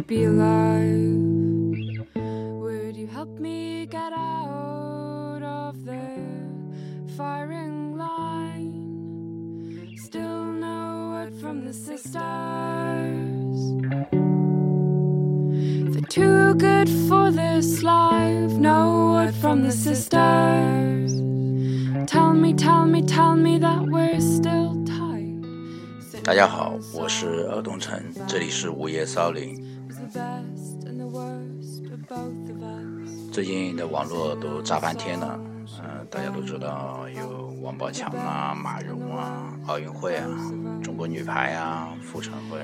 to be alive? Would you help me get out of the firing line? Still no word from the sisters. They're too good for this life. No word from the sisters. Tell me, tell me, tell me that we're still tight. 大家好，我是尔东城，这里是午夜骚灵。 最近的网络都炸翻天了，嗯、大家都知道有王宝强啊、马蓉啊、奥运会啊、中国女排啊、妇产会，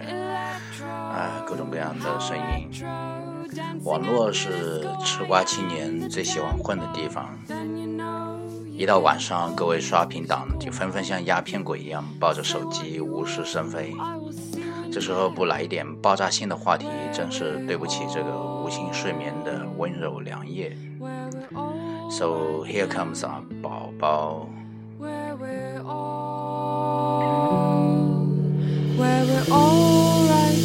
啊、各种各样的声音。网络是吃瓜青年最喜欢混的地方。一到晚上，各位刷屏党就纷纷像鸦片鬼一样抱着手机无事生非。这时候不来一点爆炸性的话题，真是对不起这个无心睡眠的温柔良夜。So here comes our 宝宝。 Where we're all, where we're all right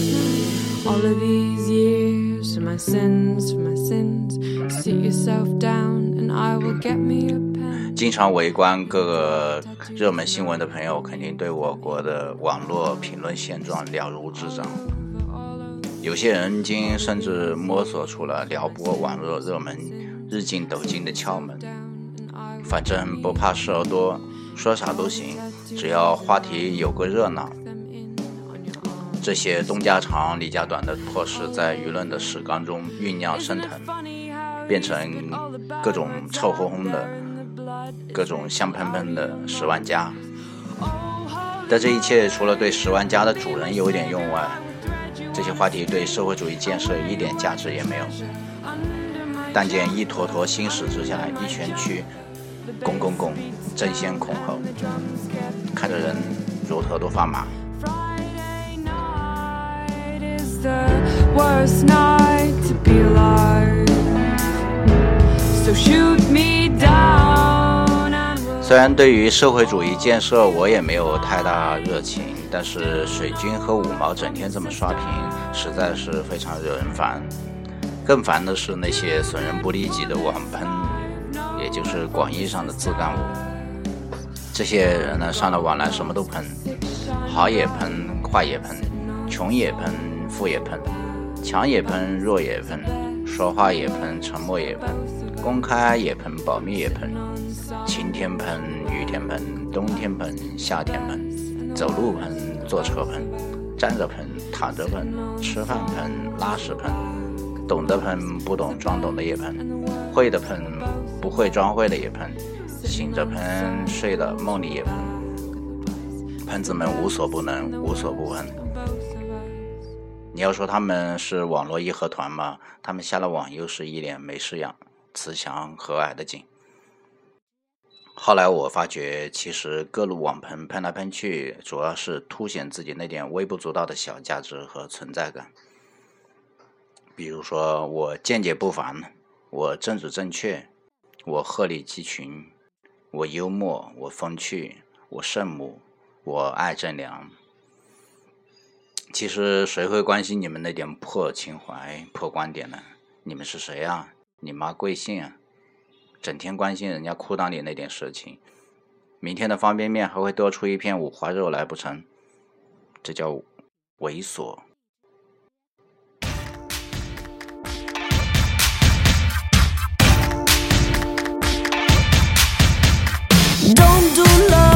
now. All of these years for my sins, for my sins. Sit yourself down and I will get me a pen. 经常围观各个热门新闻的朋友，肯定对我国的网络评论现状了如指掌。有些人今甚至摸索出了撩拨网络热门日进斗金的窍门。反正不怕事儿多，说啥都行，只要话题有个热闹。这些东家长李家短的破事，在舆论的屎缸中酝酿升腾，变成各种臭烘烘的、各种香喷喷的十万加。但这一切除了对十万加的主人有点用外，这些话题对社会主义建设一点价值也没有。但见一坨坨心屎之下，一拳去，拱拱拱，争先恐后，看着人乳头都发麻。So shoot me down. 虽然对于社会主义建设我也没有太大热情，但是水军和五毛整天这么刷屏，实在是非常惹人烦。更烦的是那些损人不利己的网喷，也就是广义上的自干五。这些人呢，上了网来什么都喷，好也喷，坏也喷，穷也喷，富也喷，强也喷，弱也喷，说话也喷，沉默也喷，公开也喷，保密也喷，晴天喷，雨天喷，冬天喷，夏天喷，走路喷，坐车喷，站着喷，躺着喷，吃饭喷，拉屎喷，懂得喷，不懂装懂的也喷，会的喷，不会装会的也喷，醒着喷，睡了梦里也喷，喷子们无所不能，无所不喷。你要说他们是网络义和团吗？他们下了网又是一脸没事样，慈祥和蔼的紧。后来我发觉，其实各路网喷喷来喷去，主要是凸显自己那点微不足道的小价值和存在感。比如说，我见解不凡，我政治正确，我鹤立鸡群，我幽默，我风趣，我圣母，我爱正良。其实谁会关心你们那点破情怀、破观点呢？你们是谁啊？你妈贵姓啊？整天关心人家裤裆里那点事情，明天的方便面还会多出一片五花肉来不成？这叫猥琐。Don't do love,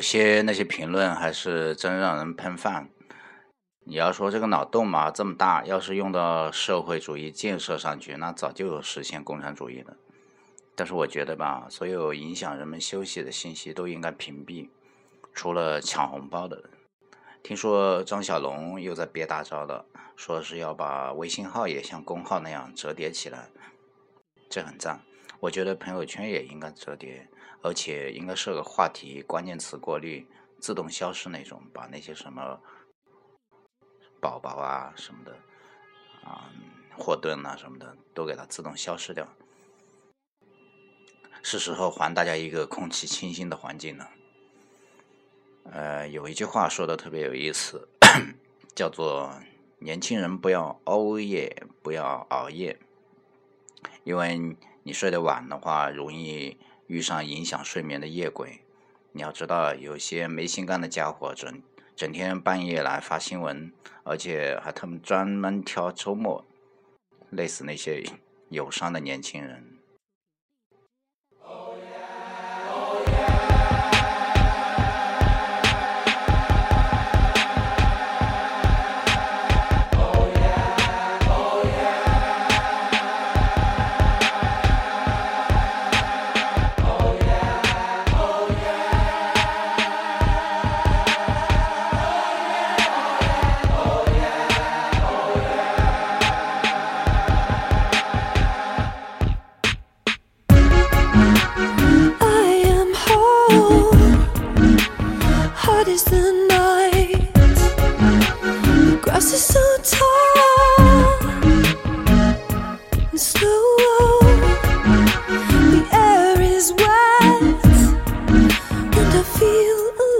有些那些评论还是真让人喷饭。你要说这个脑洞嘛这么大，要是用到社会主义建设上去，那早就有实现共产主义了。但是我觉得吧，所有影响人们休息的信息都应该屏蔽，除了抢红包的。听说张小龙又在憋大招了，说是要把微信号也像公号那样折叠起来，这很赞。我觉得朋友圈也应该折叠，而且应该设个话题、关键词过滤，自动消失那种，把那些什么宝宝啊什么的，啊、霍顿啊什么的，都给它自动消失掉。是时候还大家一个空气清新的环境了。呃，有一句话说的特别有意思，叫做“年轻人不要熬夜，不要熬夜”，因为你睡得晚的话，容易遇上影响睡眠的夜鬼。你要知道，有些没心肝的家伙整整天半夜来发新闻，而且还他们专门挑周末，累死那些友商的年轻人。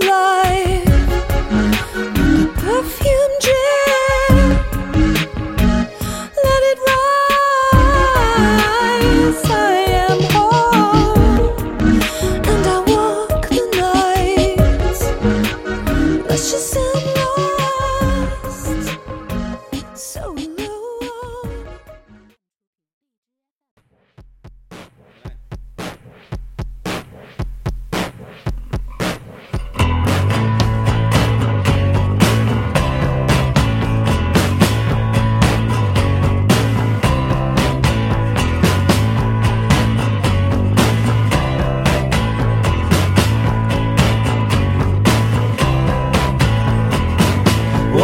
love.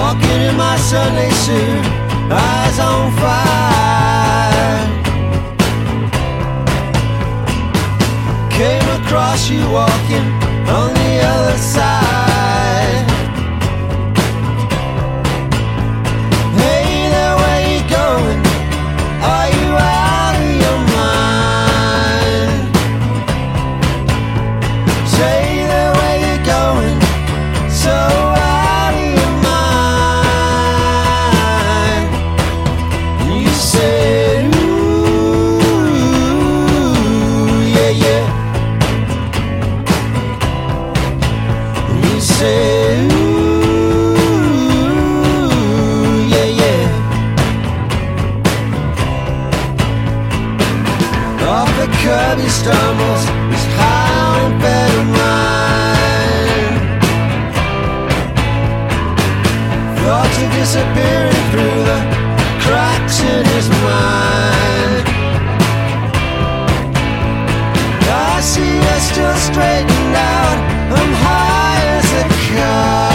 'Walking in my Sunday suit, eyes on fire. Came across you walking on the other side. say, ooh, yeah yeah. All the cubby stumbles is high on better mind. Thoughts are disappearing through the cracks in his mind. I see us still straightened out. I'm high. chegar.